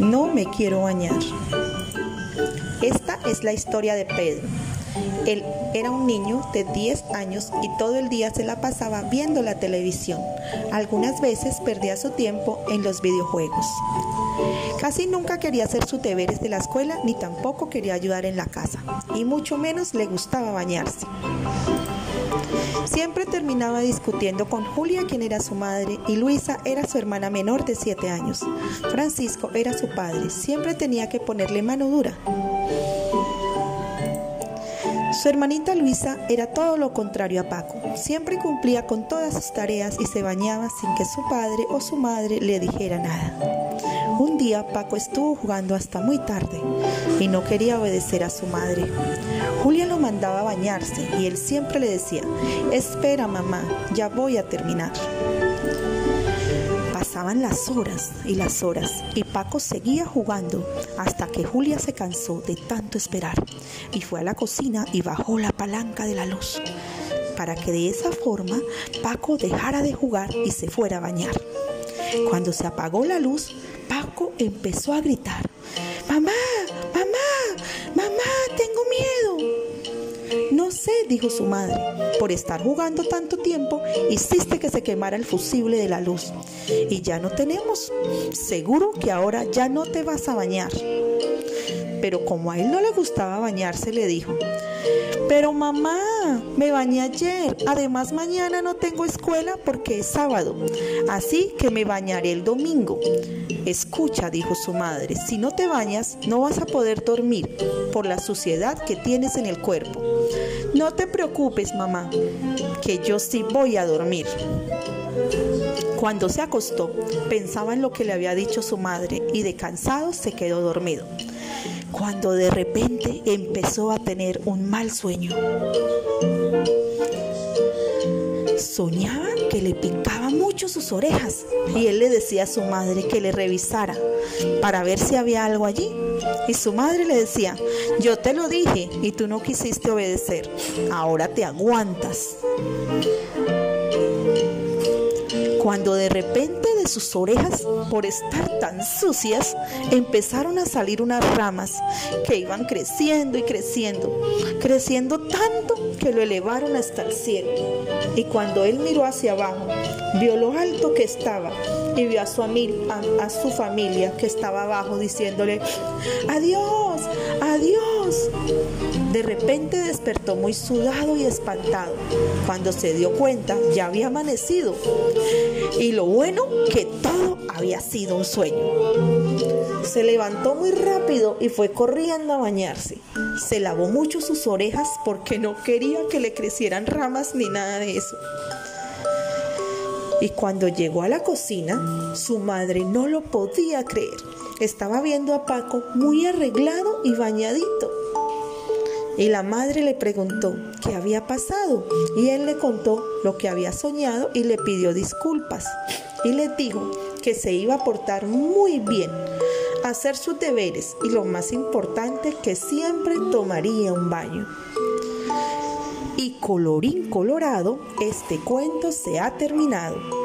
No me quiero bañar. Esta es la historia de Pedro. Él era un niño de 10 años y todo el día se la pasaba viendo la televisión. Algunas veces perdía su tiempo en los videojuegos. Casi nunca quería hacer sus deberes de la escuela ni tampoco quería ayudar en la casa, y mucho menos le gustaba bañarse. Siempre terminaba discutiendo con Julia, quien era su madre, y Luisa era su hermana menor de 7 años. Francisco era su padre, siempre tenía que ponerle mano dura. Su hermanita Luisa era todo lo contrario a Paco. Siempre cumplía con todas sus tareas y se bañaba sin que su padre o su madre le dijera nada. Un día Paco estuvo jugando hasta muy tarde y no quería obedecer a su madre. Julia lo mandaba a bañarse y él siempre le decía, espera mamá, ya voy a terminar. Pasaban las horas y las horas y Paco seguía jugando hasta que Julia se cansó de tanto esperar y fue a la cocina y bajó la palanca de la luz para que de esa forma Paco dejara de jugar y se fuera a bañar. Cuando se apagó la luz, Paco empezó a gritar, mamá, mamá, mamá, tengo miedo. No sé, dijo su madre, por estar jugando tanto tiempo hiciste que se quemara el fusible de la luz. Y ya no tenemos. Seguro que ahora ya no te vas a bañar. Pero como a él no le gustaba bañarse, le dijo, pero mamá, me bañé ayer. Además, mañana no tengo escuela porque es sábado. Así que me bañaré el domingo. Escucha, dijo su madre, si no te bañas, no vas a poder dormir por la suciedad que tienes en el cuerpo. No te preocupes, mamá, que yo sí voy a dormir. Cuando se acostó, pensaba en lo que le había dicho su madre y de cansado se quedó dormido cuando de repente empezó a tener un mal sueño. Soñaba que le picaban mucho sus orejas y él le decía a su madre que le revisara para ver si había algo allí. Y su madre le decía, yo te lo dije y tú no quisiste obedecer, ahora te aguantas. Cuando de repente de sus orejas, por estar tan sucias, empezaron a salir unas ramas que iban creciendo y creciendo, creciendo tanto que lo elevaron hasta el cielo. Y cuando él miró hacia abajo, vio lo alto que estaba y vio a su, su familia que estaba abajo diciéndole, adiós, adiós. De repente despertó muy sudado y espantado. Cuando se dio cuenta, ya había amanecido. Y lo bueno, que todo había sido un sueño. Se levantó muy rápido y fue corriendo a bañarse. Se lavó mucho sus orejas porque no quería que le crecieran ramas ni nada de eso. Y cuando llegó a la cocina, su madre no lo podía creer. Estaba viendo a Paco muy arreglado y bañadito. Y la madre le preguntó qué había pasado y él le contó lo que había soñado y le pidió disculpas y le dijo que se iba a portar muy bien, hacer sus deberes y lo más importante que siempre tomaría un baño. Y colorín colorado, este cuento se ha terminado.